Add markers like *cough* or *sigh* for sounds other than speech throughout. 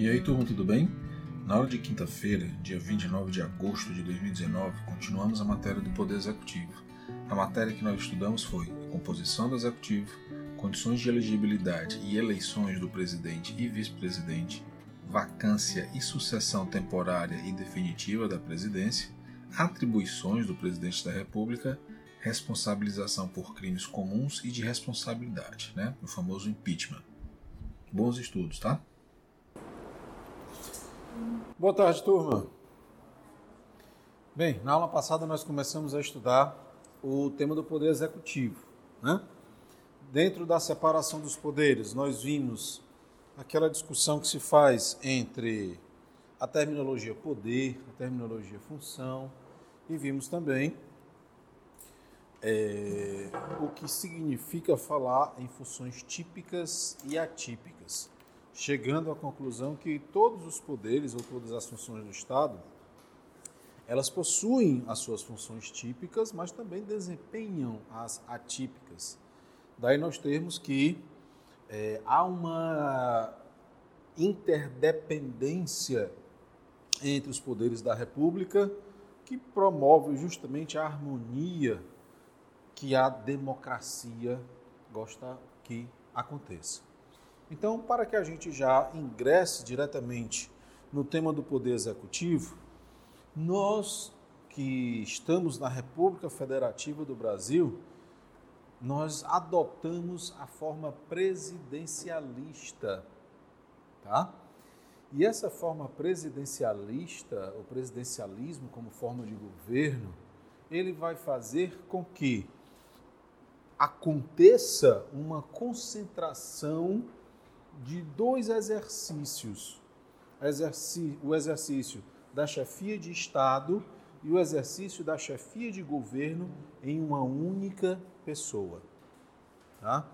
E aí, turma, tudo bem? Na aula de quinta-feira, dia 29 de agosto de 2019, continuamos a matéria do Poder Executivo. A matéria que nós estudamos foi a composição do Executivo, condições de elegibilidade e eleições do presidente e vice-presidente, vacância e sucessão temporária e definitiva da presidência, atribuições do presidente da República, responsabilização por crimes comuns e de responsabilidade, né? o famoso impeachment. Bons estudos, tá? Boa tarde, turma. Bem, na aula passada nós começamos a estudar o tema do poder executivo. Né? Dentro da separação dos poderes, nós vimos aquela discussão que se faz entre a terminologia poder, a terminologia função, e vimos também é, o que significa falar em funções típicas e atípicas chegando à conclusão que todos os poderes ou todas as funções do Estado, elas possuem as suas funções típicas, mas também desempenham as atípicas. Daí nós temos que é, há uma interdependência entre os poderes da República que promove justamente a harmonia que a democracia gosta que aconteça. Então, para que a gente já ingresse diretamente no tema do Poder Executivo, nós que estamos na República Federativa do Brasil, nós adotamos a forma presidencialista, tá? E essa forma presidencialista, o presidencialismo como forma de governo, ele vai fazer com que aconteça uma concentração de dois exercícios: o exercício da chefia de Estado e o exercício da chefia de governo em uma única pessoa. Tá?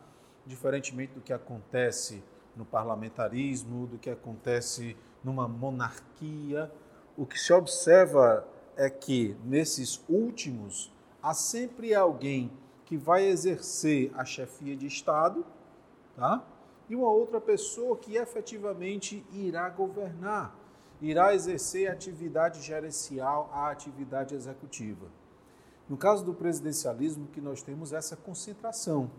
Diferentemente do que acontece no parlamentarismo, do que acontece numa monarquia, o que se observa é que nesses últimos há sempre alguém que vai exercer a chefia de Estado, tá? E uma outra pessoa que efetivamente irá governar, irá exercer a atividade gerencial, a atividade executiva. No caso do presidencialismo, que nós temos essa concentração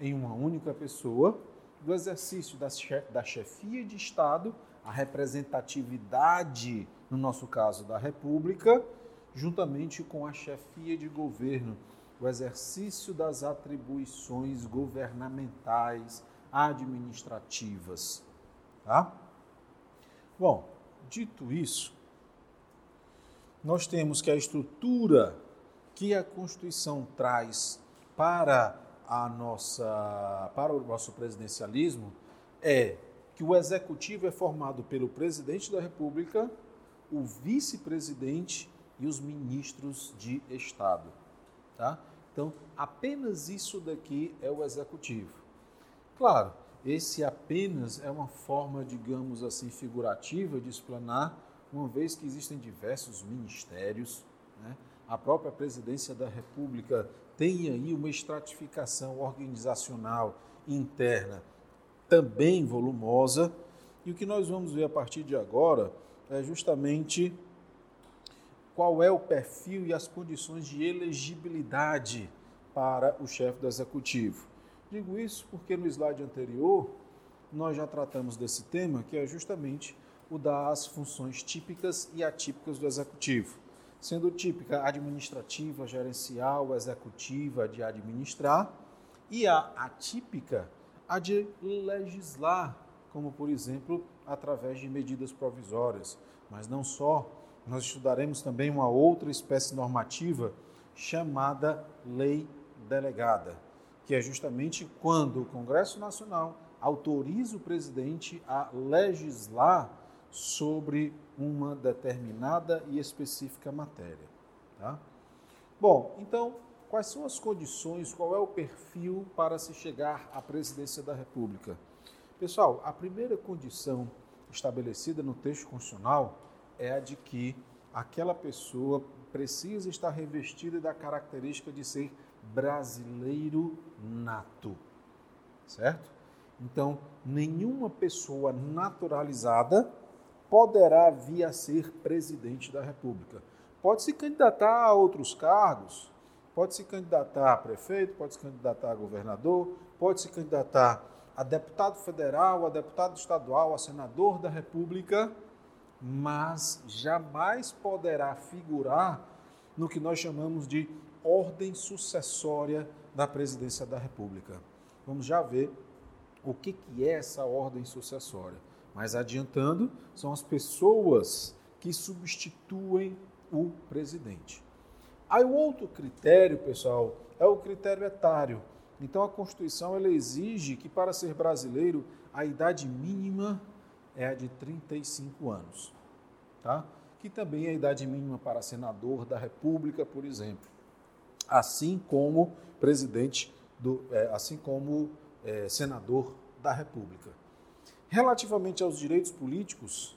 em uma única pessoa do exercício da chefia de Estado, a representatividade, no nosso caso, da República, juntamente com a chefia de governo, o exercício das atribuições governamentais, administrativas. Tá? Bom, dito isso, nós temos que a estrutura que a Constituição traz para a nossa para o nosso presidencialismo é que o executivo é formado pelo presidente da República, o vice-presidente e os ministros de Estado, tá? Então, apenas isso daqui é o executivo. Claro, esse apenas é uma forma, digamos assim, figurativa de explanar, uma vez que existem diversos ministérios, né? a própria presidência da República tem aí uma estratificação organizacional interna também volumosa, e o que nós vamos ver a partir de agora é justamente qual é o perfil e as condições de elegibilidade para o chefe do executivo. Digo isso porque no slide anterior nós já tratamos desse tema, que é justamente o das funções típicas e atípicas do executivo. Sendo típica administrativa, gerencial, executiva, de administrar, e a atípica, a de legislar, como por exemplo, através de medidas provisórias. Mas não só, nós estudaremos também uma outra espécie normativa chamada lei delegada que é justamente quando o Congresso Nacional autoriza o presidente a legislar sobre uma determinada e específica matéria. Tá? Bom, então, quais são as condições, qual é o perfil para se chegar à presidência da República? Pessoal, a primeira condição estabelecida no texto constitucional é a de que aquela pessoa precisa estar revestida da característica de ser brasileiro nato, certo? Então, nenhuma pessoa naturalizada poderá vir a ser presidente da República. Pode se candidatar a outros cargos, pode se candidatar a prefeito, pode se candidatar a governador, pode se candidatar a deputado federal, a deputado estadual, a senador da República, mas jamais poderá figurar no que nós chamamos de ordem sucessória da presidência da República. Vamos já ver o que, que é essa ordem sucessória. Mas adiantando, são as pessoas que substituem o presidente. Aí o outro critério, pessoal, é o critério etário. Então a Constituição ela exige que para ser brasileiro a idade mínima é a de 35 anos, tá? Que também é a idade mínima para senador da República, por exemplo, assim como presidente do, é, assim como é, senador da República. Relativamente aos direitos políticos,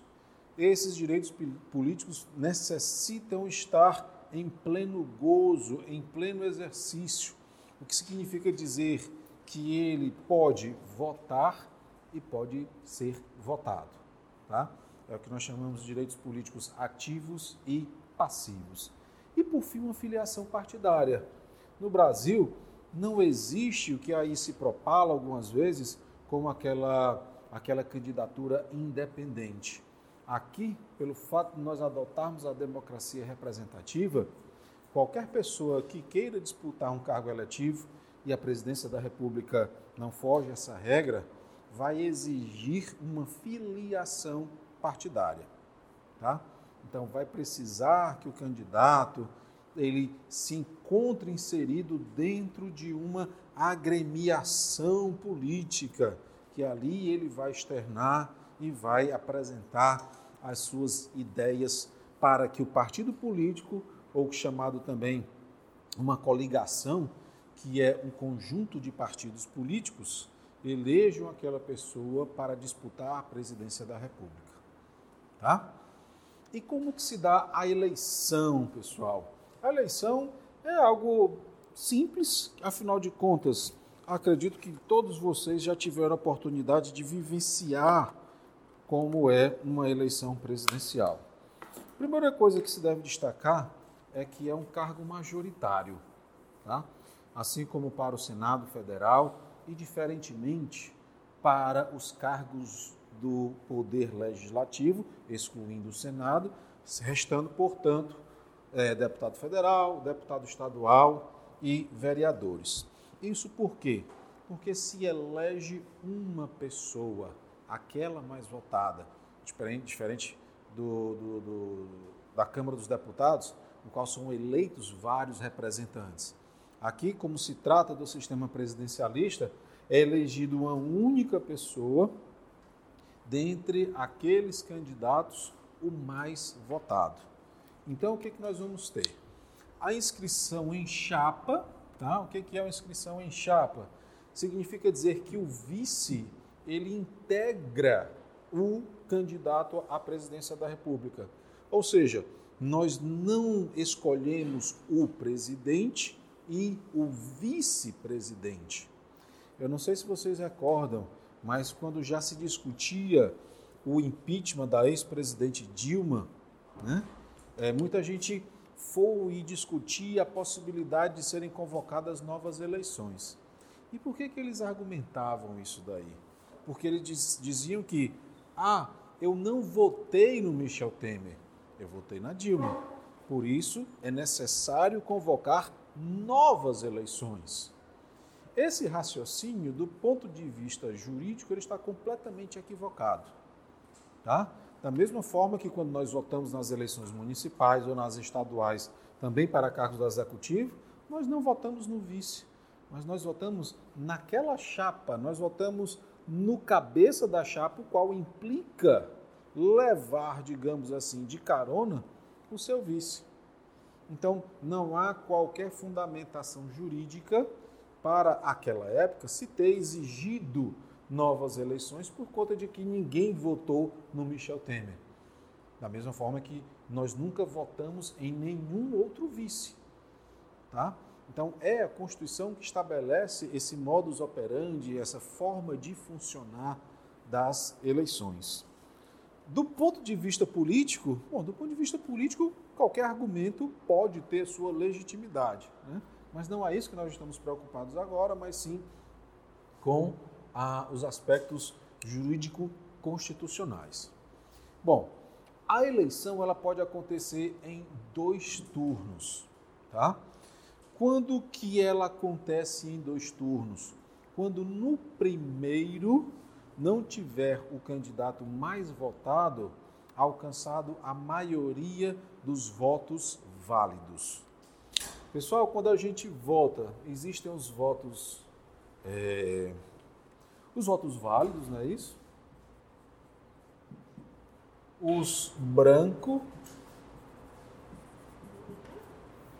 esses direitos políticos necessitam estar em pleno gozo, em pleno exercício, o que significa dizer que ele pode votar e pode ser votado. Tá? É o que nós chamamos de direitos políticos ativos e passivos. E, por fim, uma filiação partidária. No Brasil, não existe o que aí se propala algumas vezes como aquela, aquela candidatura independente. Aqui, pelo fato de nós adotarmos a democracia representativa, qualquer pessoa que queira disputar um cargo eletivo e a presidência da República não foge essa regra, vai exigir uma filiação partidária, tá? Então vai precisar que o candidato ele se encontre inserido dentro de uma agremiação política, que ali ele vai externar e vai apresentar as suas ideias para que o partido político, ou chamado também uma coligação, que é um conjunto de partidos políticos, elejam aquela pessoa para disputar a presidência da República. Tá? E como que se dá a eleição, pessoal? A eleição é algo simples, afinal de contas, acredito que todos vocês já tiveram a oportunidade de vivenciar como é uma eleição presidencial. A primeira coisa que se deve destacar é que é um cargo majoritário, tá? assim como para o Senado Federal e, diferentemente, para os cargos do Poder Legislativo, excluindo o Senado, restando, portanto, é, deputado federal, deputado estadual e vereadores. Isso por quê? Porque se elege uma pessoa, aquela mais votada, diferente, diferente do, do, do, da Câmara dos Deputados, no qual são eleitos vários representantes. Aqui, como se trata do sistema presidencialista, é elegido uma única pessoa dentre aqueles candidatos o mais votado. Então, o que, que nós vamos ter? A inscrição em chapa, tá? O que, que é a inscrição em chapa? Significa dizer que o vice, ele integra o candidato à presidência da República. Ou seja, nós não escolhemos o presidente e o vice-presidente. Eu não sei se vocês recordam, mas quando já se discutia o impeachment da ex-presidente Dilma, né? É, muita gente foi e discutir a possibilidade de serem convocadas novas eleições. E por que, que eles argumentavam isso daí? Porque eles diz, diziam que, ah, eu não votei no Michel Temer, eu votei na Dilma. Por isso é necessário convocar novas eleições. Esse raciocínio, do ponto de vista jurídico, ele está completamente equivocado. Tá? Da mesma forma que quando nós votamos nas eleições municipais ou nas estaduais, também para cargos do executivo, nós não votamos no vice, mas nós votamos naquela chapa, nós votamos no cabeça da chapa, o qual implica levar, digamos assim, de carona o seu vice. Então, não há qualquer fundamentação jurídica para aquela época se ter exigido novas eleições por conta de que ninguém votou no Michel Temer. Da mesma forma que nós nunca votamos em nenhum outro vice. Tá? Então, é a Constituição que estabelece esse modus operandi, essa forma de funcionar das eleições. do ponto de vista político, bom, do ponto de vista político, qualquer argumento pode ter sua legitimidade. Né? Mas não é isso que nós estamos preocupados agora, mas sim com a, os aspectos jurídico-constitucionais. Bom, a eleição ela pode acontecer em dois turnos, tá? Quando que ela acontece em dois turnos? Quando no primeiro não tiver o candidato mais votado alcançado a maioria dos votos válidos. Pessoal, quando a gente vota, existem os votos, é, os votos válidos, não é isso? Os branco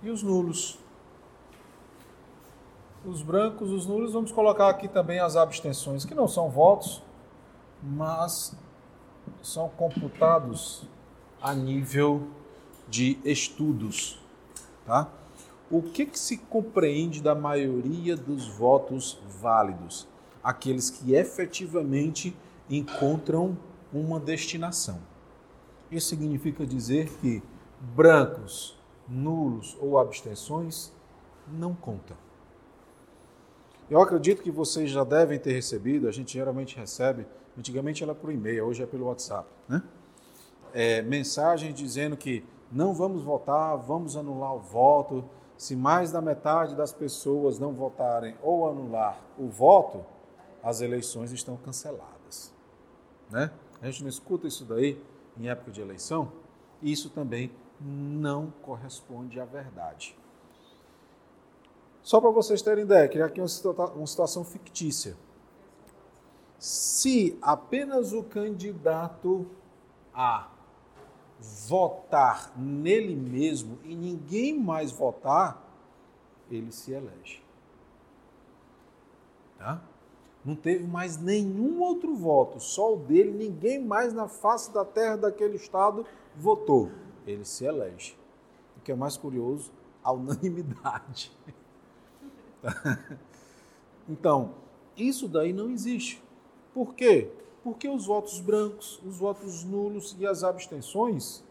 e os nulos. Os brancos, os nulos, vamos colocar aqui também as abstenções, que não são votos, mas são computados a nível de estudos, tá? O que, que se compreende da maioria dos votos válidos? Aqueles que efetivamente encontram uma destinação. Isso significa dizer que brancos, nulos ou abstenções não contam. Eu acredito que vocês já devem ter recebido, a gente geralmente recebe, antigamente era por e-mail, hoje é pelo WhatsApp, né? É, mensagem dizendo que não vamos votar, vamos anular o voto, se mais da metade das pessoas não votarem ou anular o voto, as eleições estão canceladas. Né? A gente não escuta isso daí em época de eleição, isso também não corresponde à verdade. Só para vocês terem ideia, criar aqui uma situação fictícia. Se apenas o candidato A votar nele mesmo e ninguém mais votar, ele se elege. Tá? Não teve mais nenhum outro voto, só o dele, ninguém mais na face da terra daquele estado votou. Ele se elege. O que é mais curioso, a unanimidade. *laughs* Então, isso daí não existe. Por quê? Porque os votos brancos, os votos nulos e as abstenções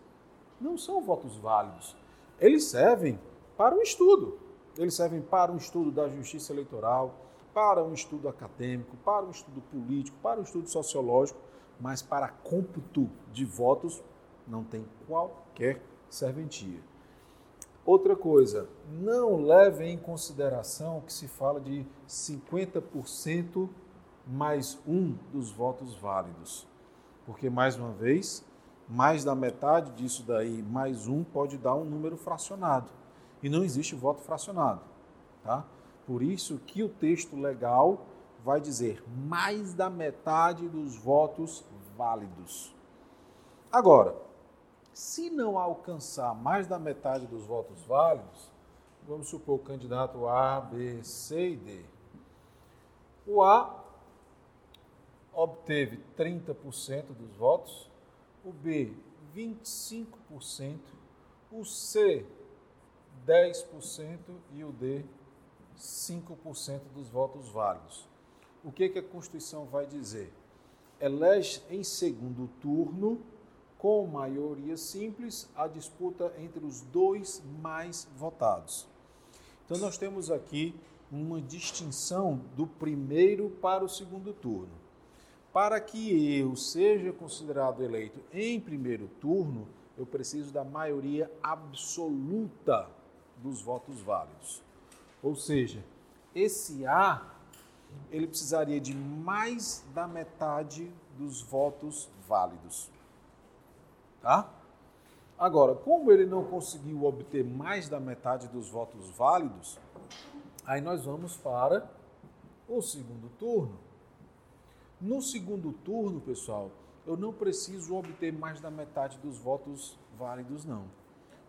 não são votos válidos. Eles servem para o estudo. Eles servem para um estudo da justiça eleitoral, para um estudo acadêmico, para um estudo político, para um estudo sociológico, mas para cômputo de votos não tem qualquer serventia. Outra coisa, não leve em consideração que se fala de 50% mais um dos votos válidos. Porque, mais uma vez, mais da metade disso daí, mais um, pode dar um número fracionado. E não existe voto fracionado. Tá? Por isso que o texto legal vai dizer mais da metade dos votos válidos. Agora, se não alcançar mais da metade dos votos válidos, vamos supor o candidato A, B, C e D. O A obteve 30% dos votos, o B 25%, o C 10% e o D 5% dos votos válidos. O que, que a Constituição vai dizer? Elege em segundo turno, com maioria simples, a disputa entre os dois mais votados. Então, nós temos aqui uma distinção do primeiro para o segundo turno. Para que eu seja considerado eleito em primeiro turno, eu preciso da maioria absoluta dos votos válidos. Ou seja, esse A ele precisaria de mais da metade dos votos válidos. Tá? Agora, como ele não conseguiu obter mais da metade dos votos válidos, aí nós vamos para o segundo turno. No segundo turno, pessoal, eu não preciso obter mais da metade dos votos válidos, não.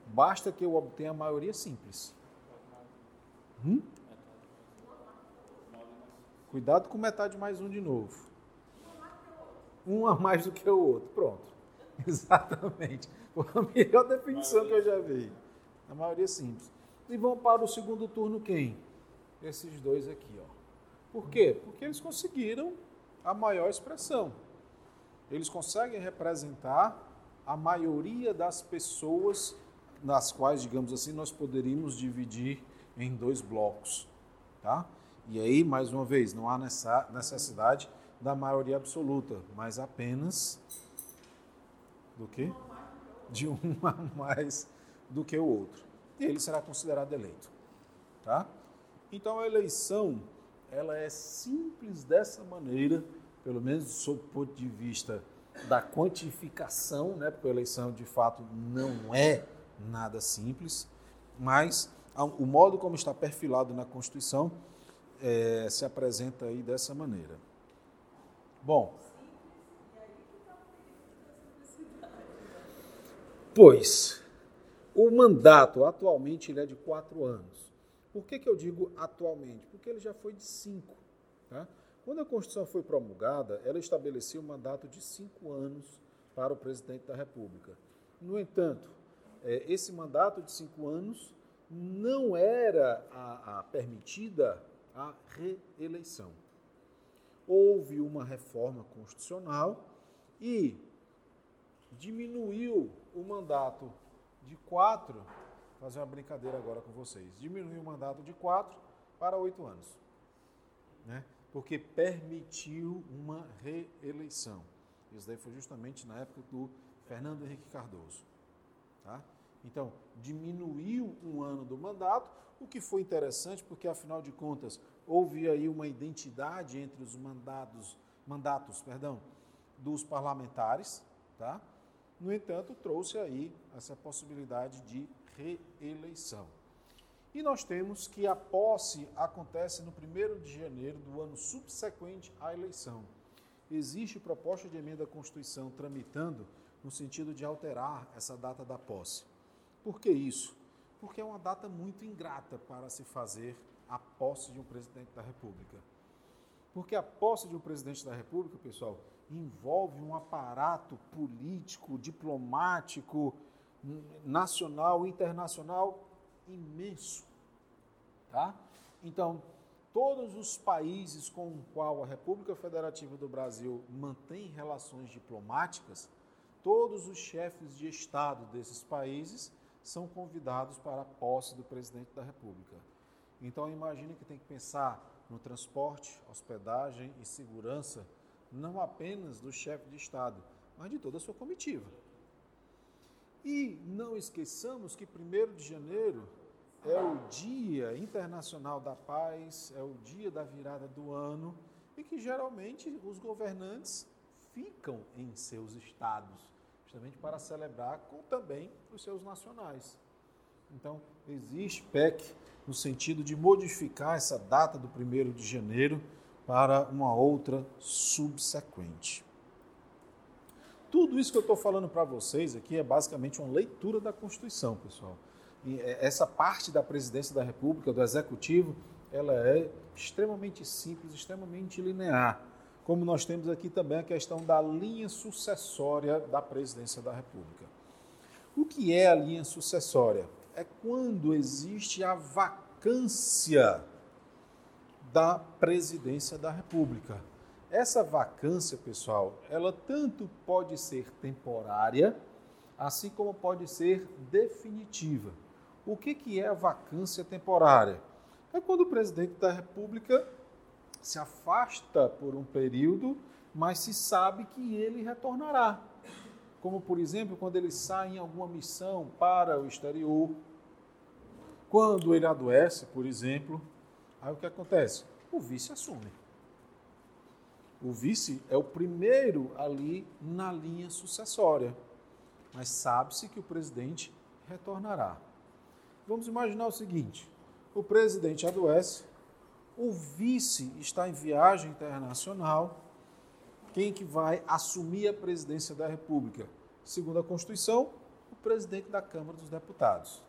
Basta que eu obtenha a maioria simples. Hum? Cuidado com metade mais um de novo. Um a mais do que o outro. Pronto. *laughs* Exatamente. A melhor definição que eu já vi. A maioria simples. E vão para o segundo turno quem? Esses dois aqui, ó. Por quê? Porque eles conseguiram a maior expressão. eles conseguem representar a maioria das pessoas nas quais, digamos assim, nós poderíamos dividir em dois blocos, tá? E aí, mais uma vez, não há necessidade da maioria absoluta, mas apenas do que? De um *laughs* a mais do que o outro. E ele será considerado eleito, tá? Então a eleição, ela é simples dessa maneira, pelo menos sob o ponto de vista da quantificação, né? Porque a eleição de fato não é nada simples, mas o modo como está perfilado na Constituição é, se apresenta aí dessa maneira. Bom, pois o mandato atualmente ele é de quatro anos. Por que, que eu digo atualmente? Porque ele já foi de cinco. Tá? Quando a Constituição foi promulgada, ela estabeleceu um mandato de cinco anos para o presidente da República. No entanto, é, esse mandato de cinco anos não era a, a permitida a reeleição. Houve uma reforma constitucional e diminuiu o mandato de quatro, fazer uma brincadeira agora com vocês, diminuiu o mandato de quatro para oito anos, né? porque permitiu uma reeleição. Isso daí foi justamente na época do Fernando Henrique Cardoso. Tá? Então, diminuiu um ano do mandato, o que foi interessante, porque afinal de contas houve aí uma identidade entre os mandados, mandatos perdão, dos parlamentares. Tá? No entanto, trouxe aí essa possibilidade de reeleição. E nós temos que a posse acontece no 1 de janeiro do ano subsequente à eleição. Existe proposta de emenda à Constituição tramitando no sentido de alterar essa data da posse. Por que isso? Porque é uma data muito ingrata para se fazer a posse de um presidente da República. Porque a posse de um presidente da República, pessoal, envolve um aparato político, diplomático, nacional, internacional imenso, tá? Então, todos os países com o qual a República Federativa do Brasil mantém relações diplomáticas, todos os chefes de Estado desses países são convidados para a posse do presidente da República. Então imagine que tem que pensar no transporte, hospedagem e segurança, não apenas do chefe de Estado, mas de toda a sua comitiva. E não esqueçamos que 1 de janeiro é o Dia Internacional da Paz, é o dia da virada do ano e que geralmente os governantes ficam em seus estados justamente para celebrar com também os seus nacionais. Então, existe PEC no sentido de modificar essa data do 1 de janeiro para uma outra subsequente. Tudo isso que eu estou falando para vocês aqui é basicamente uma leitura da Constituição, pessoal. E é, essa parte da presidência da República, do Executivo, ela é extremamente simples, extremamente linear como nós temos aqui também a questão da linha sucessória da presidência da República. O que é a linha sucessória? É quando existe a vacância da presidência da República. Essa vacância, pessoal, ela tanto pode ser temporária, assim como pode ser definitiva. O que, que é a vacância temporária? É quando o presidente da República se afasta por um período, mas se sabe que ele retornará. Como, por exemplo, quando ele sai em alguma missão para o exterior, quando ele adoece, por exemplo, aí o que acontece? O vice assume. O vice é o primeiro ali na linha sucessória, mas sabe-se que o presidente retornará. Vamos imaginar o seguinte: o presidente adoece, o vice está em viagem internacional. Quem que vai assumir a presidência da República? Segundo a Constituição, o presidente da Câmara dos Deputados.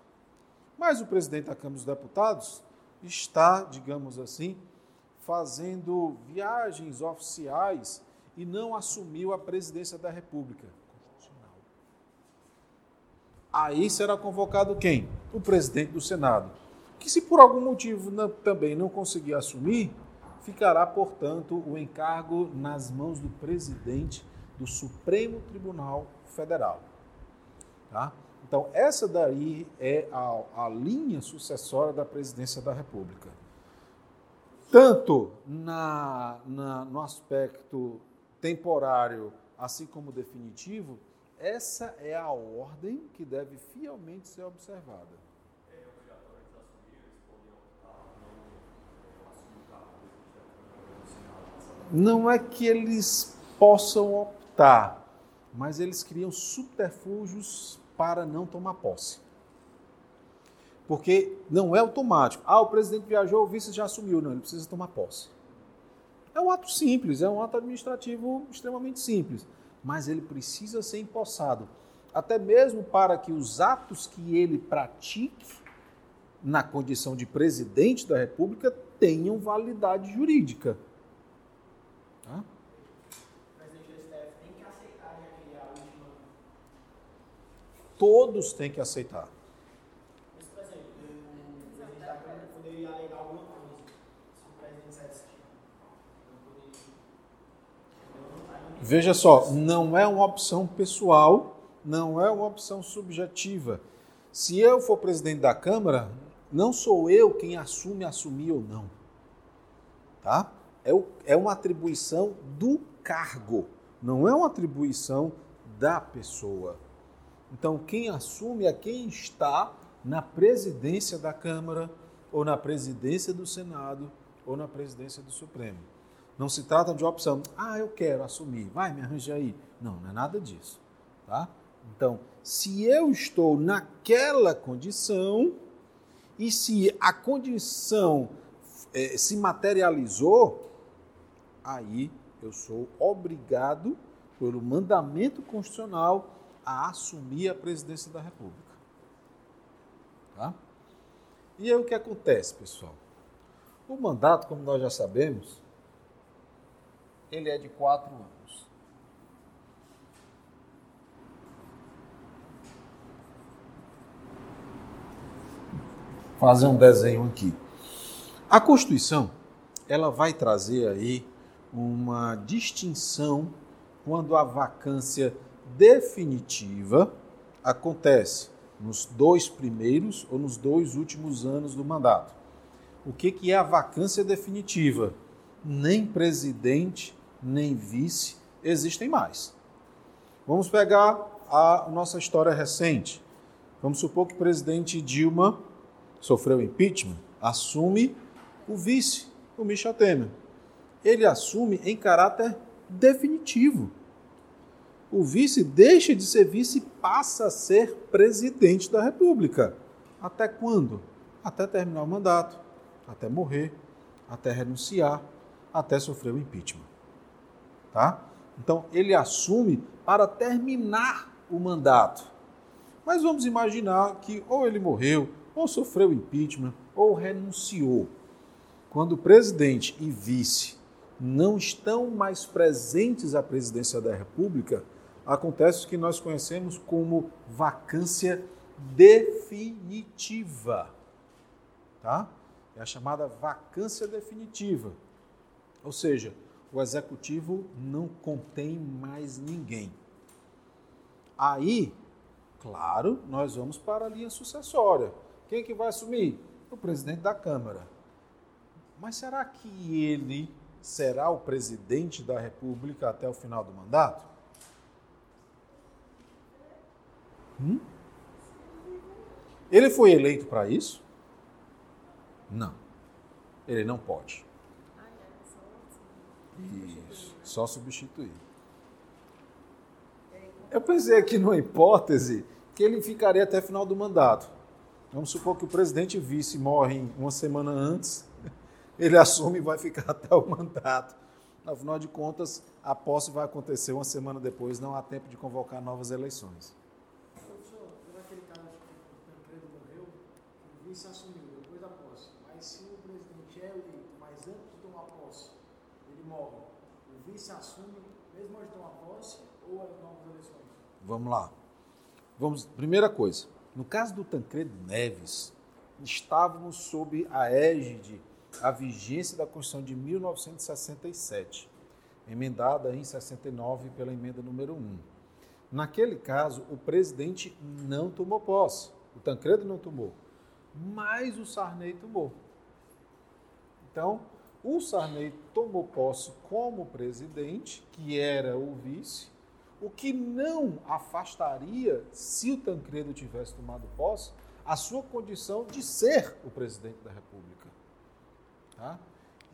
Mas o presidente da Câmara dos Deputados está, digamos assim, fazendo viagens oficiais e não assumiu a presidência da República. Aí será convocado quem? O presidente do Senado que se por algum motivo não, também não conseguir assumir, ficará, portanto, o encargo nas mãos do presidente do Supremo Tribunal Federal. Tá? Então, essa daí é a, a linha sucessória da presidência da República. Tanto na, na, no aspecto temporário, assim como definitivo, essa é a ordem que deve fielmente ser observada. Não é que eles possam optar, mas eles criam subterfúgios para não tomar posse. Porque não é automático. Ah, o presidente viajou, o vice já assumiu. Não, ele precisa tomar posse. É um ato simples, é um ato administrativo extremamente simples, mas ele precisa ser empossado. Até mesmo para que os atos que ele pratique na condição de presidente da República tenham validade jurídica. Tá? Todos têm que aceitar. Veja só, não é uma opção pessoal, não é uma opção subjetiva. Se eu for presidente da Câmara, não sou eu quem assume assumir ou não. Tá? É, o, é uma atribuição do cargo, não é uma atribuição da pessoa. Então, quem assume é quem está na presidência da Câmara, ou na presidência do Senado, ou na presidência do Supremo. Não se trata de opção, ah, eu quero assumir, vai, me arranje aí. Não, não é nada disso. Tá? Então, se eu estou naquela condição, e se a condição eh, se materializou, aí eu sou obrigado, pelo mandamento constitucional, a assumir a presidência da República. Tá? E aí o que acontece, pessoal? O mandato, como nós já sabemos, ele é de quatro anos. Fazer um desenho aqui. A Constituição, ela vai trazer aí uma distinção quando a vacância definitiva acontece nos dois primeiros ou nos dois últimos anos do mandato. O que, que é a vacância definitiva? Nem presidente, nem vice existem mais. Vamos pegar a nossa história recente. Vamos supor que o presidente Dilma sofreu impeachment, assume o vice, o Michel Temer. Ele assume em caráter definitivo o vice deixa de ser vice e passa a ser presidente da República. Até quando? Até terminar o mandato, até morrer, até renunciar, até sofrer o impeachment. Tá? Então, ele assume para terminar o mandato. Mas vamos imaginar que ou ele morreu, ou sofreu impeachment, ou renunciou. Quando o presidente e vice não estão mais presentes à presidência da República, acontece o que nós conhecemos como vacância definitiva. Tá? É a chamada vacância definitiva. Ou seja, o executivo não contém mais ninguém. Aí, claro, nós vamos para a linha sucessória. Quem é que vai assumir? O presidente da Câmara. Mas será que ele será o presidente da República até o final do mandato? Hum? Ele foi eleito para isso? Não. Ele não pode. Isso, só substituir. Eu pensei aqui numa hipótese que ele ficaria até o final do mandato. Vamos supor que o presidente vice morrem uma semana antes, *laughs* ele assume e vai ficar *laughs* até o mandato. Afinal de contas, a posse vai acontecer uma semana depois, não há tempo de convocar novas eleições. vice assumiu depois da posse, mas se o presidente é eleito, mas antes de tomar posse, ele o vice assume mesmo antes de tomar posse ou é novas eleições? Vamos lá. Vamos, primeira coisa, no caso do Tancredo Neves, estávamos sob a égide, a vigência da Constituição de 1967. emendada em 69 pela emenda número 1. Naquele caso, o presidente não tomou posse, o Tancredo não tomou, mas o Sarney tomou. Então, o Sarney tomou posse como presidente, que era o vice, o que não afastaria, se o Tancredo tivesse tomado posse, a sua condição de ser o presidente da República. Tá?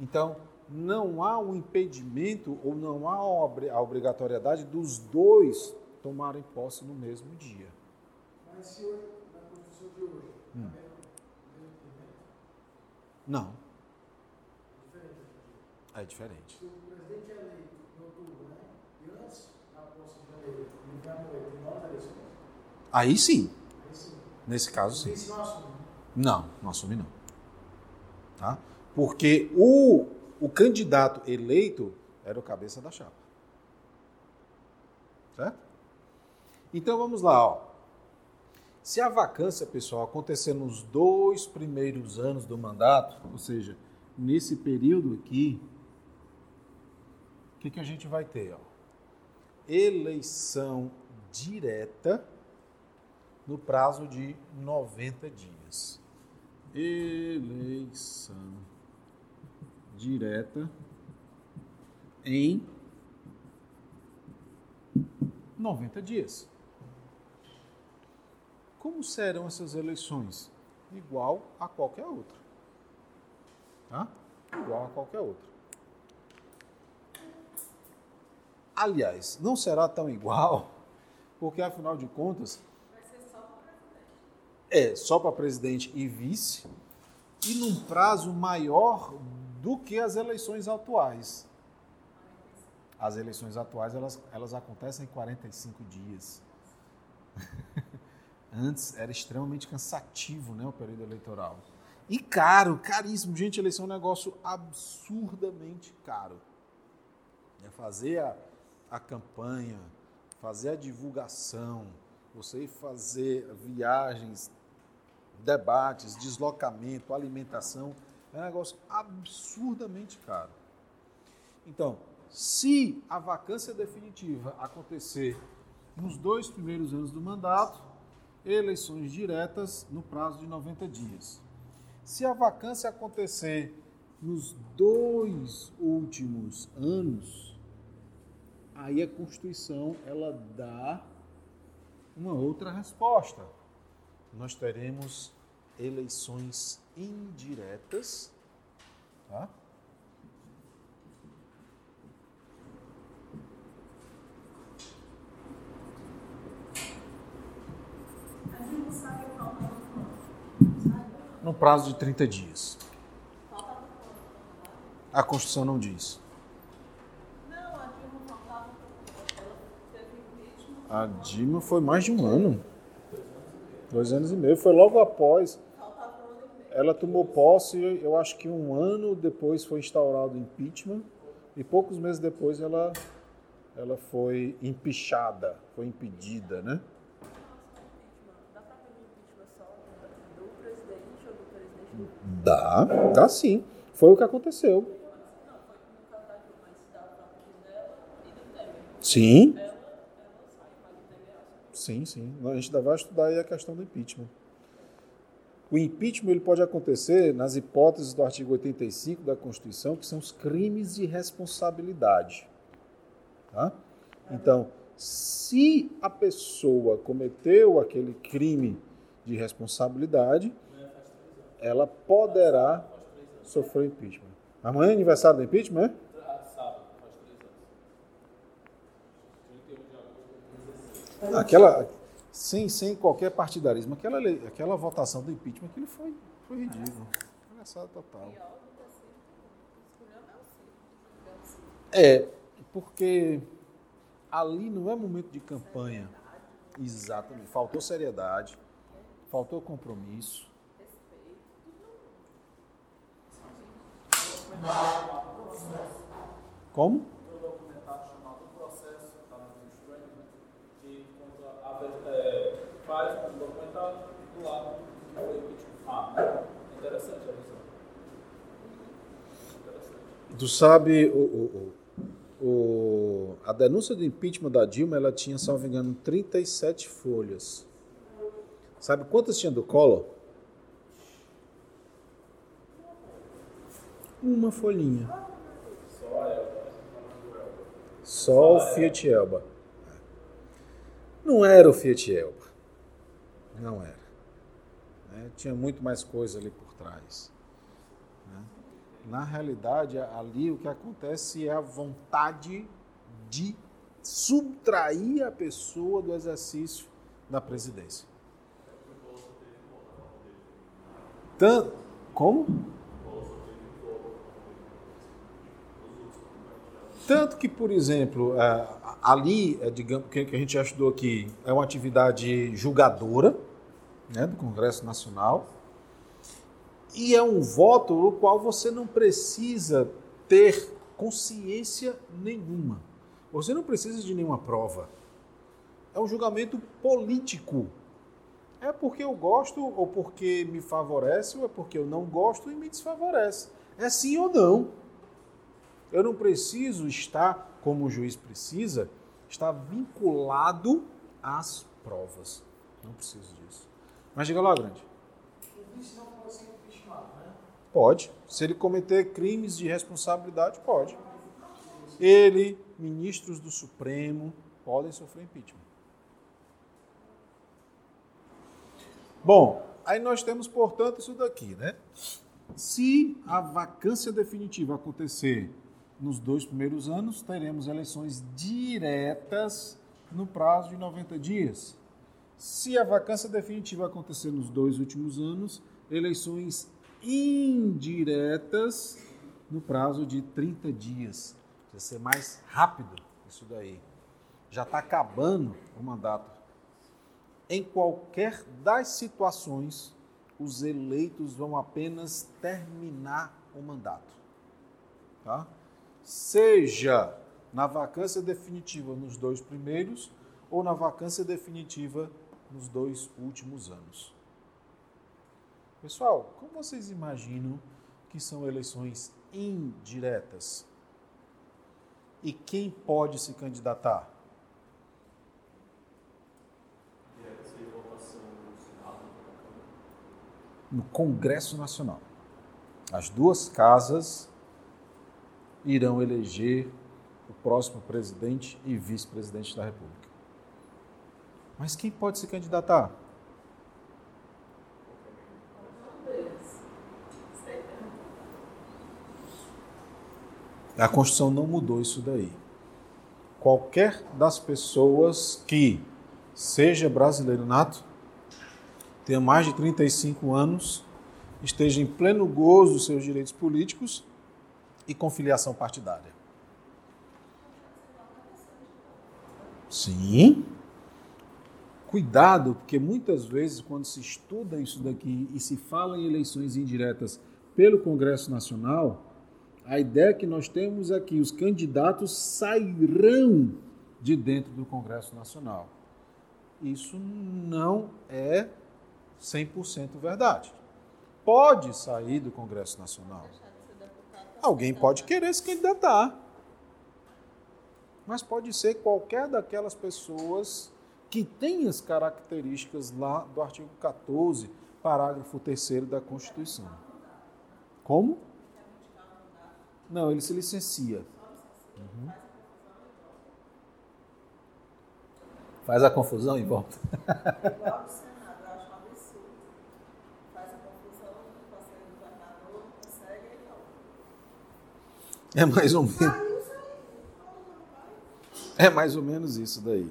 Então, não há um impedimento ou não há a obrigatoriedade dos dois tomarem posse no mesmo dia. Mas se hoje, na Constituição de hoje, hum. não. É diferente. Se o presidente é eleito em outubro, né? E antes da posse de eleito, ele vai morrer em novas eleições? Aí sim. Aí sim. Nesse caso, sim. Esse não assume. Não, não assume não. Tá? Porque o, o candidato eleito era o cabeça da chapa. Certo? Então vamos lá, ó. Se a vacância, pessoal, acontecer nos dois primeiros anos do mandato, ou seja, nesse período aqui, que, que a gente vai ter? Ó? Eleição direta no prazo de 90 dias. Eleição direta em 90 dias. Como serão essas eleições? Igual a qualquer outra. Tá? Igual a qualquer outra. Aliás, não será tão igual, porque afinal de contas. Vai ser só para presidente. É, só para presidente e vice, e num prazo maior do que as eleições atuais. As eleições atuais elas, elas acontecem em 45 dias. *laughs* Antes era extremamente cansativo né, o período eleitoral. E caro, caríssimo. Gente, eleição é um negócio absurdamente caro. É fazer a, a campanha, fazer a divulgação, você ir fazer viagens, debates, deslocamento, alimentação, é um negócio absurdamente caro. Então, se a vacância definitiva acontecer nos dois primeiros anos do mandato, eleições diretas no prazo de 90 dias. Se a vacância acontecer nos dois últimos anos, aí a Constituição ela dá uma outra resposta. Nós teremos eleições indiretas, tá? No prazo de 30 dias. A Constituição não diz. A Dilma foi mais de um ano. Dois anos e meio. Foi logo após. Ela tomou posse, eu acho que um ano depois foi instaurado o impeachment. E poucos meses depois ela, ela foi empichada, foi impedida, né? Dá, dá sim. Foi o que aconteceu. Sim. Sim, sim. A gente ainda vai estudar aí a questão do impeachment. O impeachment ele pode acontecer nas hipóteses do artigo 85 da Constituição, que são os crimes de responsabilidade. Tá? Então, se a pessoa cometeu aquele crime de responsabilidade, ela poderá sofrer impeachment. Amanhã é aniversário do impeachment, é? Aquela, sem, sem qualquer partidarismo, aquela, aquela votação do impeachment, aquilo foi, foi ridículo. Engraçado total. É, porque ali não é momento de campanha. Exatamente. Faltou seriedade, faltou compromisso. Como? Faz um documentário do lado do impeachment. Ah, interessante a visão. Tu sabe, o, o, o, a denúncia do impeachment da Dilma, ela tinha, salvo engano, 37 folhas. Sabe quantas tinha do Collor? Uma folhinha. Só o Fiat Elba. Não era o Fiat Elba. Não era. Né? Tinha muito mais coisa ali por trás. né? Na realidade, ali o que acontece é a vontade de subtrair a pessoa do exercício da presidência. Tanto, como? Tanto que, por exemplo, ali, é, digamos, que a gente já estudou aqui, é uma atividade julgadora né, do Congresso Nacional e é um voto no qual você não precisa ter consciência nenhuma. Você não precisa de nenhuma prova. É um julgamento político. É porque eu gosto ou porque me favorece ou é porque eu não gosto e me desfavorece. É sim ou não. Eu não preciso estar, como o juiz precisa, estar vinculado às provas. Não preciso disso. Mas diga lá, grande. O vice não pode ser né? Pode. Se ele cometer crimes de responsabilidade, pode. Ele, ministros do Supremo, podem sofrer impeachment. Bom, aí nós temos, portanto, isso daqui, né? Se a vacância definitiva acontecer nos dois primeiros anos, teremos eleições diretas no prazo de 90 dias. Se a vacância definitiva acontecer nos dois últimos anos, eleições indiretas no prazo de 30 dias. Vai ser mais rápido isso daí. Já está acabando o mandato. Em qualquer das situações, os eleitos vão apenas terminar o mandato. Tá? Seja na vacância definitiva nos dois primeiros ou na vacância definitiva nos dois últimos anos. Pessoal, como vocês imaginam que são eleições indiretas? E quem pode se candidatar? No Congresso Nacional. As duas casas irão eleger o próximo presidente e vice-presidente da República. Mas quem pode se candidatar? A Constituição não mudou isso daí. Qualquer das pessoas que seja brasileiro nato, tenha mais de 35 anos, esteja em pleno gozo dos seus direitos políticos e com filiação partidária. Sim. Cuidado, porque muitas vezes, quando se estuda isso daqui e se fala em eleições indiretas pelo Congresso Nacional, a ideia que nós temos é que os candidatos sairão de dentro do Congresso Nacional. Isso não é 100% verdade. Pode sair do Congresso Nacional. Alguém pode querer se candidatar. Mas pode ser qualquer daquelas pessoas que tem as características lá do artigo 14, parágrafo 3 da Constituição. Como? Não, ele se licencia. Uhum. Faz a confusão e volta. *laughs* É mais ou menos, é mais ou menos isso daí.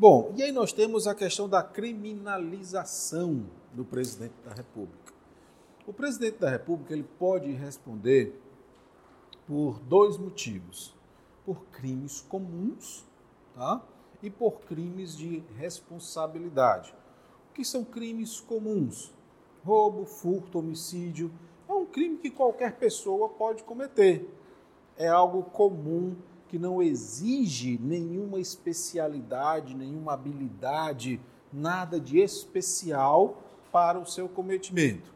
Bom, e aí nós temos a questão da criminalização do presidente da República. O presidente da República ele pode responder por dois motivos: por crimes comuns, tá? E por crimes de responsabilidade. O que são crimes comuns? Roubo, furto, homicídio. É um crime que qualquer pessoa pode cometer. É algo comum que não exige nenhuma especialidade, nenhuma habilidade, nada de especial para o seu cometimento.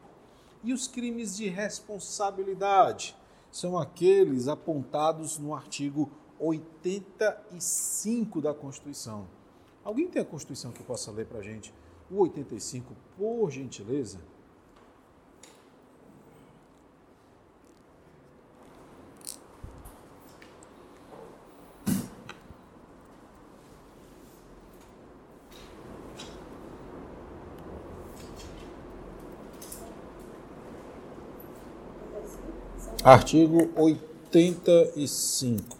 E os crimes de responsabilidade são aqueles apontados no artigo 85 da Constituição. Alguém tem a Constituição que possa ler para a gente? O 85, por gentileza. Artigo 85. A contribuição a que se refere o artigo 84 deste ato das disposições constitucionais.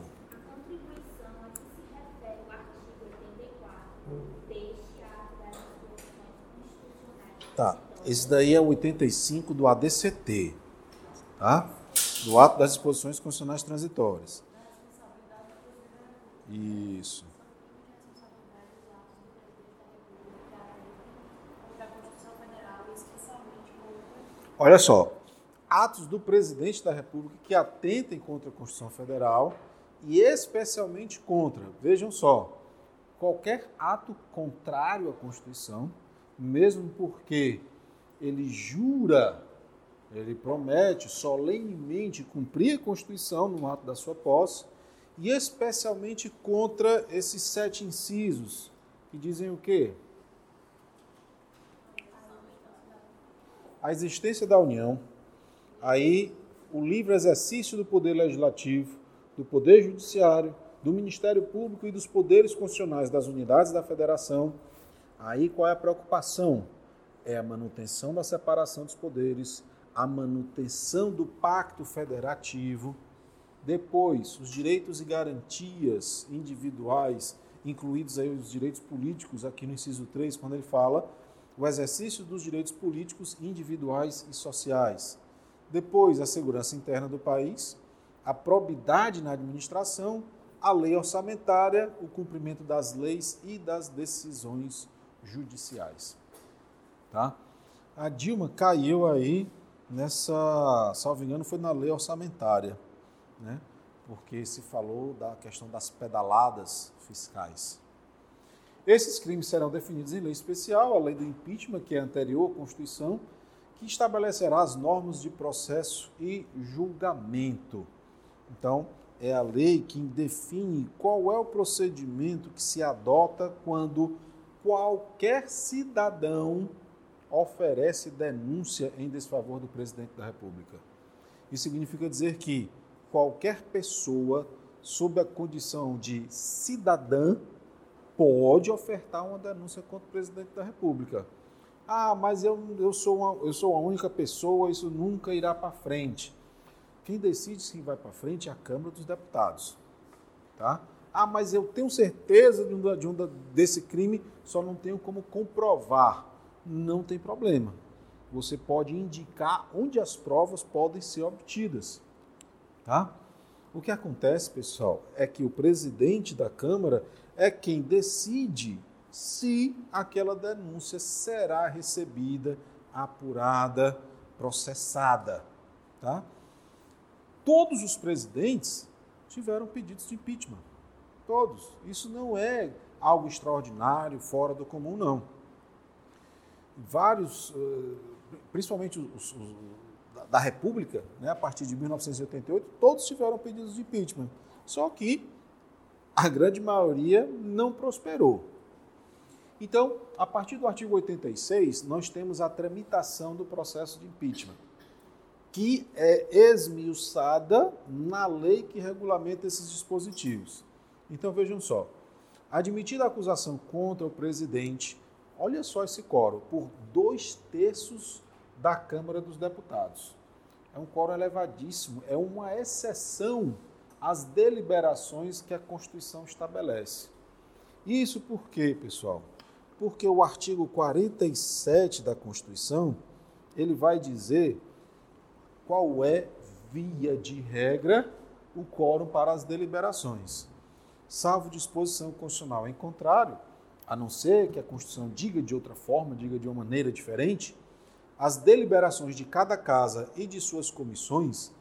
Tá. Esse daí é o 85 do ADCT, tá? Do Ato das Disposições Constitucionais Transitórias. Isso. Olha só, atos do presidente da República que atentem contra a Constituição Federal e especialmente contra, vejam só, qualquer ato contrário à Constituição, mesmo porque ele jura, ele promete solenemente cumprir a Constituição no ato da sua posse, e especialmente contra esses sete incisos, que dizem o quê? A existência da União, aí o livre exercício do poder legislativo, do poder judiciário, do Ministério Público e dos poderes constitucionais das unidades da federação. Aí qual é a preocupação? É a manutenção da separação dos poderes, a manutenção do pacto federativo, depois os direitos e garantias individuais, incluídos aí os direitos políticos aqui no inciso 3, quando ele fala o exercício dos direitos políticos individuais e sociais. Depois, a segurança interna do país, a probidade na administração, a lei orçamentária, o cumprimento das leis e das decisões judiciais. Tá? A Dilma caiu aí nessa, salvo engano, foi na lei orçamentária, né? porque se falou da questão das pedaladas fiscais. Esses crimes serão definidos em lei especial, a lei do impeachment, que é anterior à Constituição, que estabelecerá as normas de processo e julgamento. Então, é a lei que define qual é o procedimento que se adota quando qualquer cidadão oferece denúncia em desfavor do presidente da República. Isso significa dizer que qualquer pessoa, sob a condição de cidadã, pode ofertar uma denúncia contra o presidente da República. Ah, mas eu, eu, sou, uma, eu sou a única pessoa, isso nunca irá para frente. Quem decide se vai para frente é a Câmara dos Deputados. Tá? Ah, mas eu tenho certeza de um, de um desse crime, só não tenho como comprovar. Não tem problema. Você pode indicar onde as provas podem ser obtidas. Tá? O que acontece, pessoal, é que o presidente da Câmara é quem decide se aquela denúncia será recebida, apurada, processada. Tá? Todos os presidentes tiveram pedidos de impeachment. Todos. Isso não é algo extraordinário, fora do comum, não. Vários, eh, principalmente os, os da República, né, a partir de 1988, todos tiveram pedidos de impeachment. Só que a grande maioria não prosperou. Então, a partir do artigo 86, nós temos a tramitação do processo de impeachment, que é esmiuçada na lei que regulamenta esses dispositivos. Então, vejam só. Admitida a acusação contra o presidente, olha só esse quórum, por dois terços da Câmara dos Deputados. É um quórum elevadíssimo, é uma exceção às deliberações que a Constituição estabelece. Isso por quê, pessoal? Porque o artigo 47 da Constituição, ele vai dizer qual é, via de regra, o quórum para as deliberações. Salvo disposição constitucional em contrário, a não ser que a Constituição diga de outra forma, diga de uma maneira diferente, as deliberações de cada casa e de suas comissões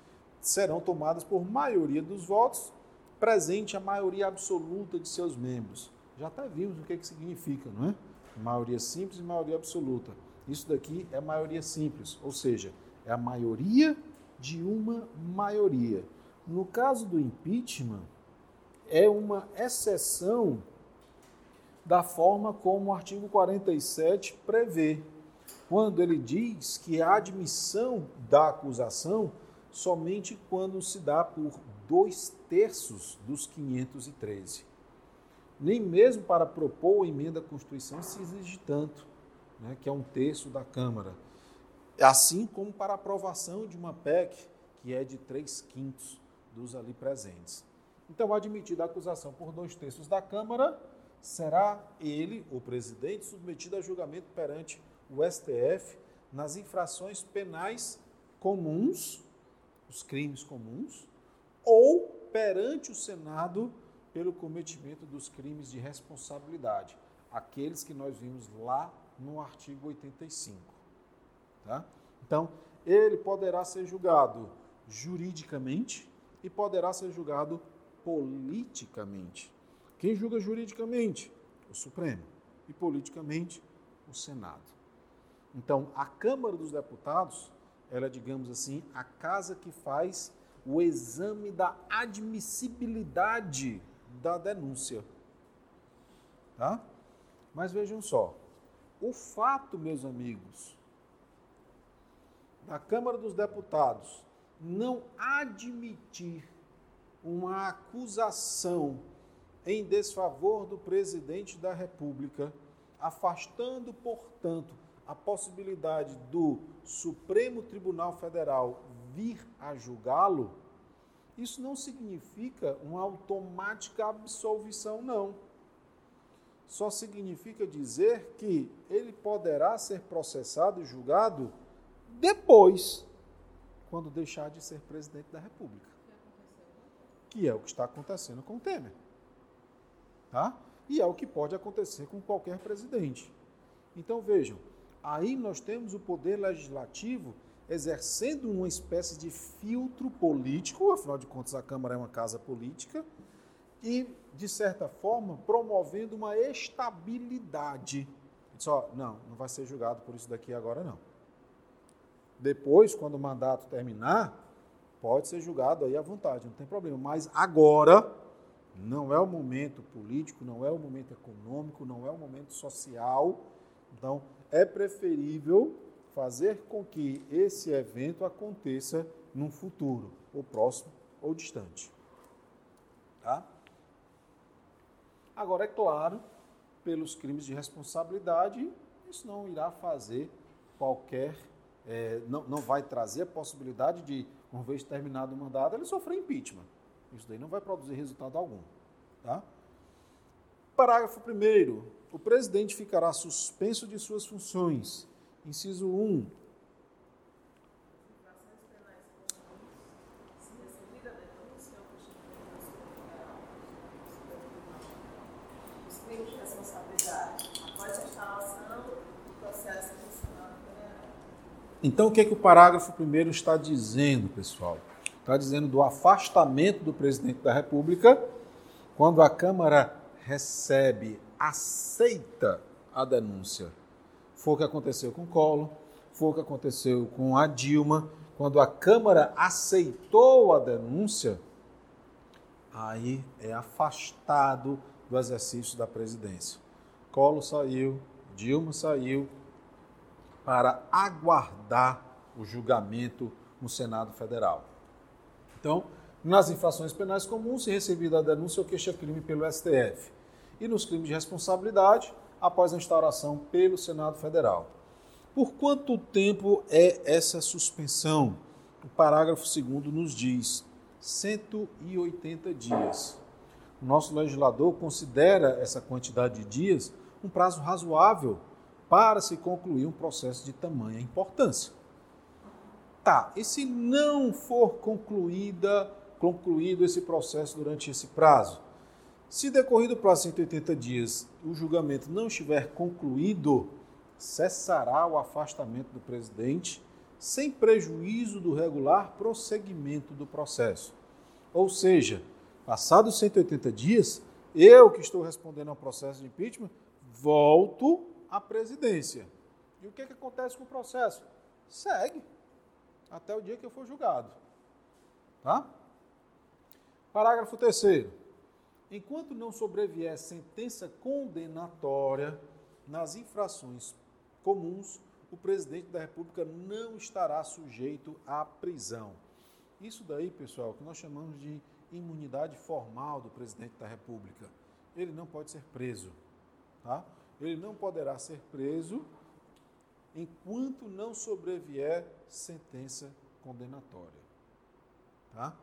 serão tomadas por maioria dos votos, presente a maioria absoluta de seus membros. Já até vimos o que, que significa, não é? Maioria simples e maioria absoluta. Isso daqui é maioria simples, ou seja, é a maioria de uma maioria. No caso do impeachment, é uma exceção da forma como o artigo 47 prevê, quando ele diz que a admissão da acusação somente quando se dá por dois terços dos 513. Nem mesmo para propor emenda à Constituição se exige tanto, né, que é um terço da Câmara. Assim como para aprovação de uma PEC, que é de três quintos dos ali presentes. Então, admitida a acusação por dois terços da Câmara, será ele, o presidente, submetido a julgamento perante o STF nas infrações penais comuns, os crimes comuns, ou perante o Senado pelo cometimento dos crimes de responsabilidade, aqueles que nós vimos lá no artigo 85. Tá? Então, ele poderá ser julgado juridicamente e poderá ser julgado politicamente. Quem julga juridicamente? O Supremo. E politicamente, o Senado. Então, a Câmara dos Deputados, ela é, digamos assim, a casa que faz o exame da admissibilidade da denúncia. Tá? Mas vejam só, o fato, meus amigos, da Câmara dos Deputados não admitir uma acusação em desfavor do presidente da República, afastando, portanto, a possibilidade do Supremo Tribunal Federal vir a julgá-lo, isso não significa uma automática absolvição, não. Só significa dizer que ele poderá ser processado e julgado depois, quando deixar de ser presidente da República. Que é o que está acontecendo com o Temer. Tá? E é o que pode acontecer com qualquer presidente. Então vejam, aí nós temos o poder legislativo exercendo uma espécie de filtro político, afinal de contas a Câmara é uma casa política, e, de certa forma, promovendo uma estabilidade. Só, não, não vai ser julgado por isso daqui agora não. Depois, quando o mandato terminar, pode ser julgado aí à vontade, não tem problema. Mas agora não é o momento político, não é o momento econômico, não é o momento social. Então, é preferível fazer com que esse evento aconteça num futuro, ou próximo ou distante. Tá? Agora, é claro, pelos crimes de responsabilidade, isso não irá fazer qualquer. É, não, não vai trazer a possibilidade de, uma vez terminado o mandato, ele sofrer impeachment. Isso daí não vai produzir resultado algum. Tá? Parágrafo 1. O presidente ficará suspenso de suas funções Inciso 1. Então, o que, é que o parágrafo primeiro está dizendo, pessoal? Está dizendo do afastamento do presidente da República quando a Câmara recebe, aceita a denúncia foi o que aconteceu com o Collor, foi o que aconteceu com a Dilma. Quando a Câmara aceitou a denúncia, aí é afastado do exercício da presidência. Collor saiu, Dilma saiu para aguardar o julgamento no Senado Federal. Então, nas infrações penais comuns, se recebida a denúncia ou queixa-crime pelo STF. E nos crimes de responsabilidade, após a instauração pelo Senado Federal. Por quanto tempo é essa suspensão? O parágrafo 2 nos diz 180 dias. O nosso legislador considera essa quantidade de dias um prazo razoável para se concluir um processo de tamanha importância. Tá, e se não for concluída, concluído esse processo durante esse prazo? Se decorrido o prazo de 180 dias o julgamento não estiver concluído, cessará o afastamento do presidente sem prejuízo do regular prosseguimento do processo. Ou seja, passados 180 dias, eu que estou respondendo ao processo de impeachment, volto à presidência. E o que, é que acontece com o processo? Segue. até o dia que eu for julgado. Tá? Parágrafo 3 Enquanto não sobrevier sentença condenatória nas infrações comuns, o presidente da República não estará sujeito à prisão. Isso daí, pessoal, que nós chamamos de imunidade formal do presidente da República. Ele não pode ser preso, tá? Ele não poderá ser preso enquanto não sobrevier sentença condenatória. Tá?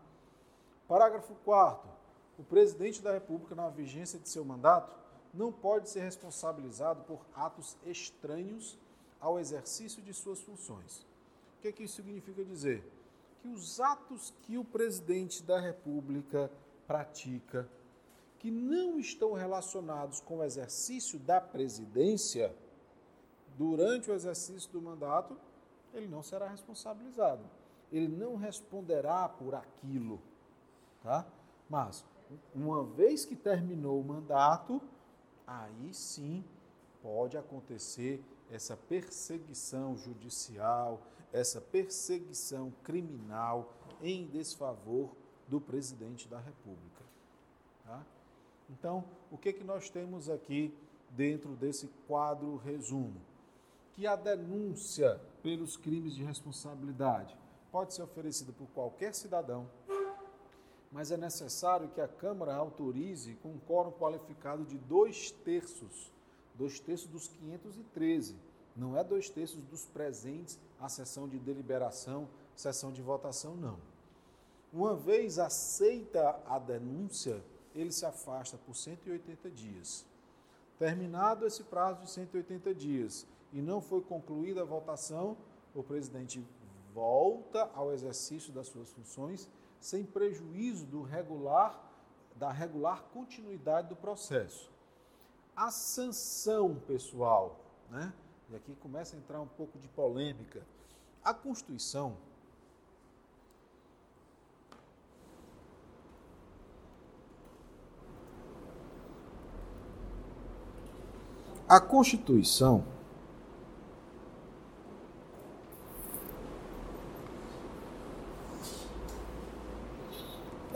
Parágrafo 4 O presidente da República, na vigência de seu mandato, não pode ser responsabilizado por atos estranhos ao exercício de suas funções. O que, é que isso significa dizer? Que os atos que o presidente da República pratica, que não estão relacionados com o exercício da presidência, durante o exercício do mandato, ele não será responsabilizado. Ele não responderá por aquilo. Tá? Mas, uma vez que terminou o mandato, aí sim pode acontecer essa perseguição judicial, essa perseguição criminal em desfavor do presidente da República. Tá? Então, o que, que nós temos aqui dentro desse quadro resumo? Que a denúncia pelos crimes de responsabilidade pode ser oferecida por qualquer cidadão, mas é necessário que a Câmara autorize com um quórum qualificado de dois terços, dois terços dos 513, não é dois terços dos presentes à sessão de deliberação, sessão de votação, não. Uma vez aceita a denúncia, ele se afasta por 180 dias. Terminado esse prazo de 180 dias e não foi concluída a votação, o presidente volta ao exercício das suas funções sem prejuízo do regular da regular continuidade do processo. A sanção, pessoal, né? E aqui começa a entrar um pouco de polêmica. A Constituição A Constituição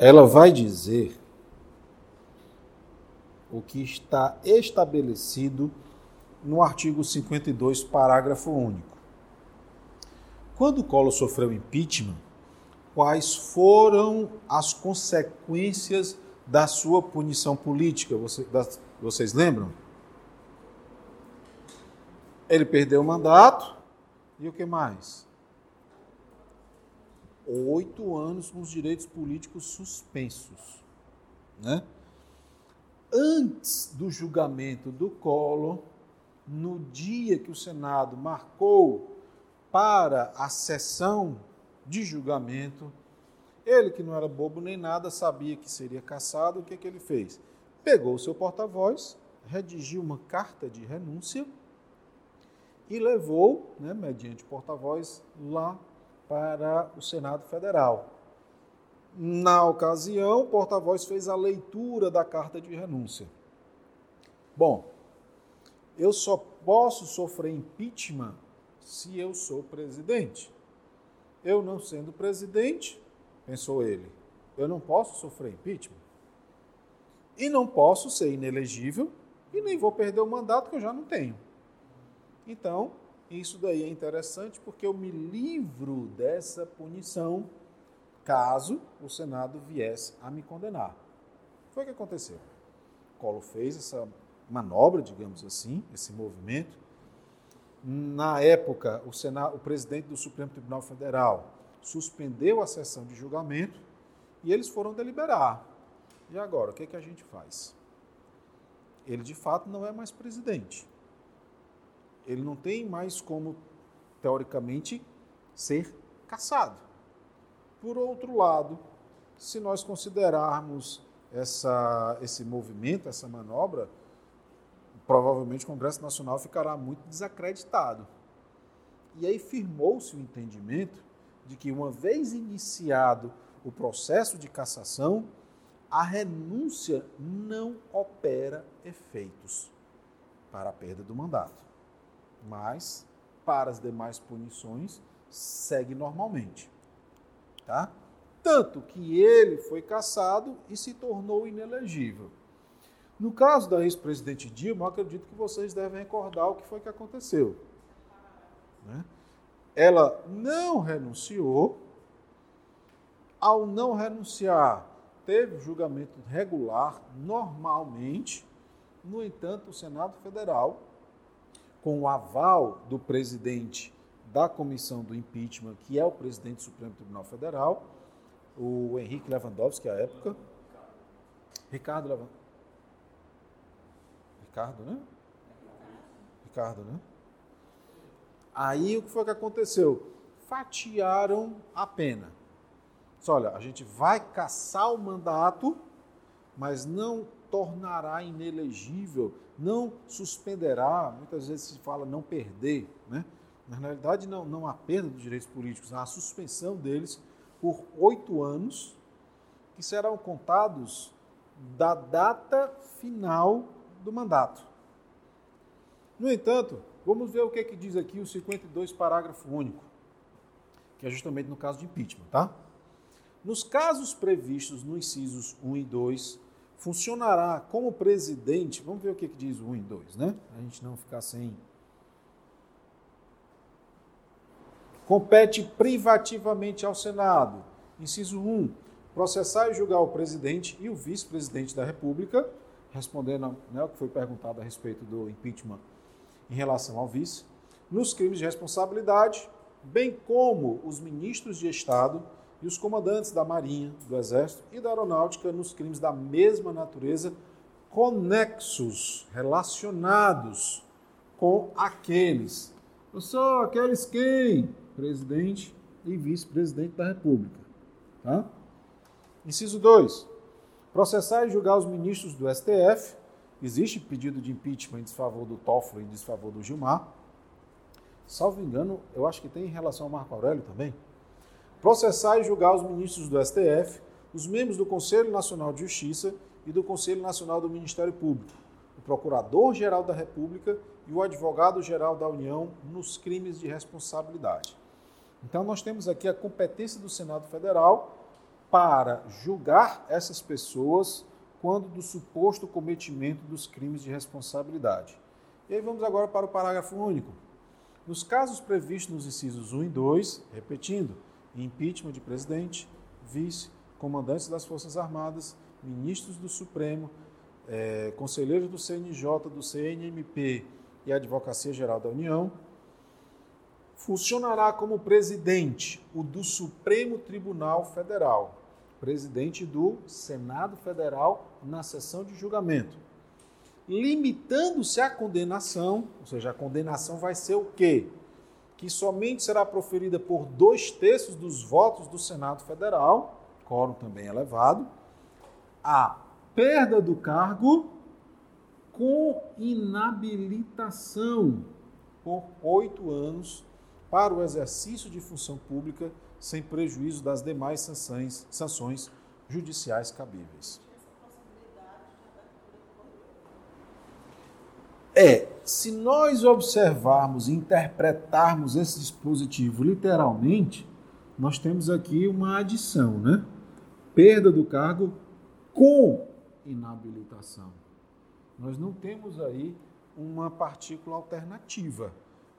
ela vai dizer o que está estabelecido no artigo 52, parágrafo único. Quando Collor sofreu impeachment, quais foram as consequências da sua punição política? Vocês lembram? Ele perdeu o mandato e o que mais? Oito anos com os direitos políticos suspensos. Né? Antes do julgamento do Collor, no dia que o Senado marcou para a sessão de julgamento, ele, que não era bobo nem nada, sabia que seria caçado, o que, é que ele fez? Pegou o seu porta-voz, redigiu uma carta de renúncia e levou, né, mediante porta-voz, lá para o Senado Federal. Na ocasião, o porta-voz fez a leitura da carta de renúncia. Bom, eu só posso sofrer impeachment se eu sou presidente. Eu não sendo presidente, pensou ele, eu não posso sofrer impeachment. E não posso ser inelegível e nem vou perder o mandato que eu já não tenho. Então, isso daí é interessante porque eu me livro dessa punição caso o Senado viesse a me condenar. Foi o que aconteceu. Collor fez essa manobra, digamos assim, esse movimento. Na época, o, Senado, o presidente do Supremo Tribunal Federal suspendeu a sessão de julgamento e eles foram deliberar. E agora, o que, é que a gente faz? Ele de fato não é mais presidente ele não tem mais como, teoricamente, ser caçado. Por outro lado, se nós considerarmos essa, esse movimento, essa manobra, provavelmente o Congresso Nacional ficará muito desacreditado. E aí firmou-se o entendimento de que, uma vez iniciado o processo de cassação, a renúncia não opera efeitos para a perda do mandato mas para as demais punições, segue normalmente. Tá? Tanto que ele foi cassado e se tornou inelegível. No caso da ex-presidente Dilma, acredito que vocês devem recordar o que foi que aconteceu. Né? Ela não renunciou. Ao não renunciar, teve julgamento regular normalmente. No entanto, o Senado Federal, com o aval do presidente da comissão do impeachment, que é o presidente do Supremo Tribunal Federal, o Henrique Lewandowski, à época. Ricardo Lewandowski. Ricardo, né? Ricardo, né? Aí o que foi que aconteceu? Fatiaram a pena. Só, olha, a gente vai caçar o mandato, mas não tornará inelegível, não suspenderá, muitas vezes se fala não perder, né? Na realidade, não, não há perda dos direitos políticos, há a suspensão deles por oito anos, que serão contados da data final do mandato. No entanto, vamos ver o que, é que diz aqui o 52, parágrafo único, que é justamente no caso de impeachment, tá? Nos casos previstos no incisos 1 e 2, funcionará como presidente. Vamos ver o que, que diz o 1 e 2, né? A gente não ficar sem compete privativamente ao Senado. Inciso 1. Processar e julgar o presidente e o vice-presidente da República, respondendo né, o que foi perguntado a respeito do impeachment em relação ao vice, nos crimes de responsabilidade, bem como os ministros de Estado e os comandantes da Marinha, do Exército e da Aeronáutica nos crimes da mesma natureza, conexos, relacionados com aqueles. Eu sou aqueles quem? presidente e vice-presidente da República. Tá? Inciso 2. Processar e julgar os ministros do STF. Existe pedido de impeachment em desfavor do Toffoli e em desfavor do Gilmar. Salvo engano, eu acho que tem em relação ao Marco Aurélio também. Processar e julgar os ministros do STF, os membros do Conselho Nacional de Justiça e do Conselho Nacional do Ministério Público, o Procurador-Geral da República e o Advogado-Geral da União nos crimes de responsabilidade. Então, nós temos aqui a competência do Senado Federal para julgar essas pessoas quando do suposto cometimento dos crimes de responsabilidade. E aí vamos agora para o parágrafo único. Nos casos previstos nos incisos 1 e 2, repetindo, impeachment de presidente, vice, comandantes das Forças Armadas, ministros do Supremo, é, conselheiros do CNJ, do CNMP e Advocacia Geral da União, funcionará como presidente o do Supremo Tribunal Federal, presidente do Senado Federal na sessão de julgamento. Limitando-se à condenação, ou seja, a condenação vai ser o quê? Que somente será proferida por dois terços dos votos do Senado Federal, quórum também elevado, a perda do cargo com inabilitação por oito anos para o exercício de função pública sem prejuízo das demais sanções, sanções judiciais cabíveis. É, se nós observarmos e interpretarmos esse dispositivo literalmente, nós temos aqui uma adição, né? Perda do cargo com inabilitação. Nós não temos aí uma partícula alternativa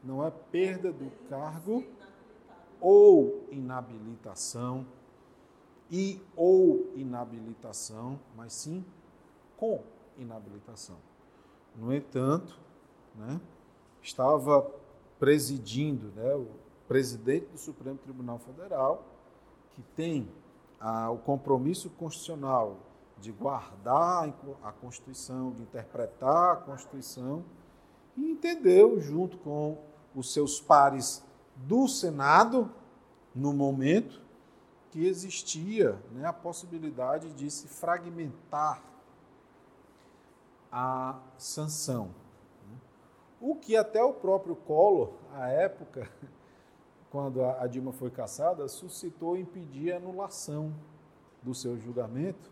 não é perda do cargo ou inabilitação e ou inabilitação, mas sim com inabilitação. No entanto, né, estava presidindo né, o presidente do Supremo Tribunal Federal, que tem ah, o compromisso constitucional de guardar a Constituição, de interpretar a Constituição, e entendeu, junto com os seus pares do Senado, no momento, que existia né, a possibilidade de se fragmentar a sanção. Né. O que até o próprio Collor, à época, *laughs* quando a Dilma foi caçada, suscitou impedir a anulação do seu julgamento,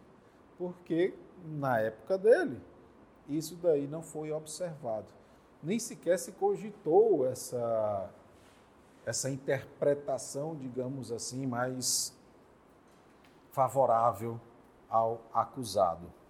porque na época dele isso daí não foi observado nem sequer se cogitou essa, essa interpretação, digamos assim, mais favorável ao acusado.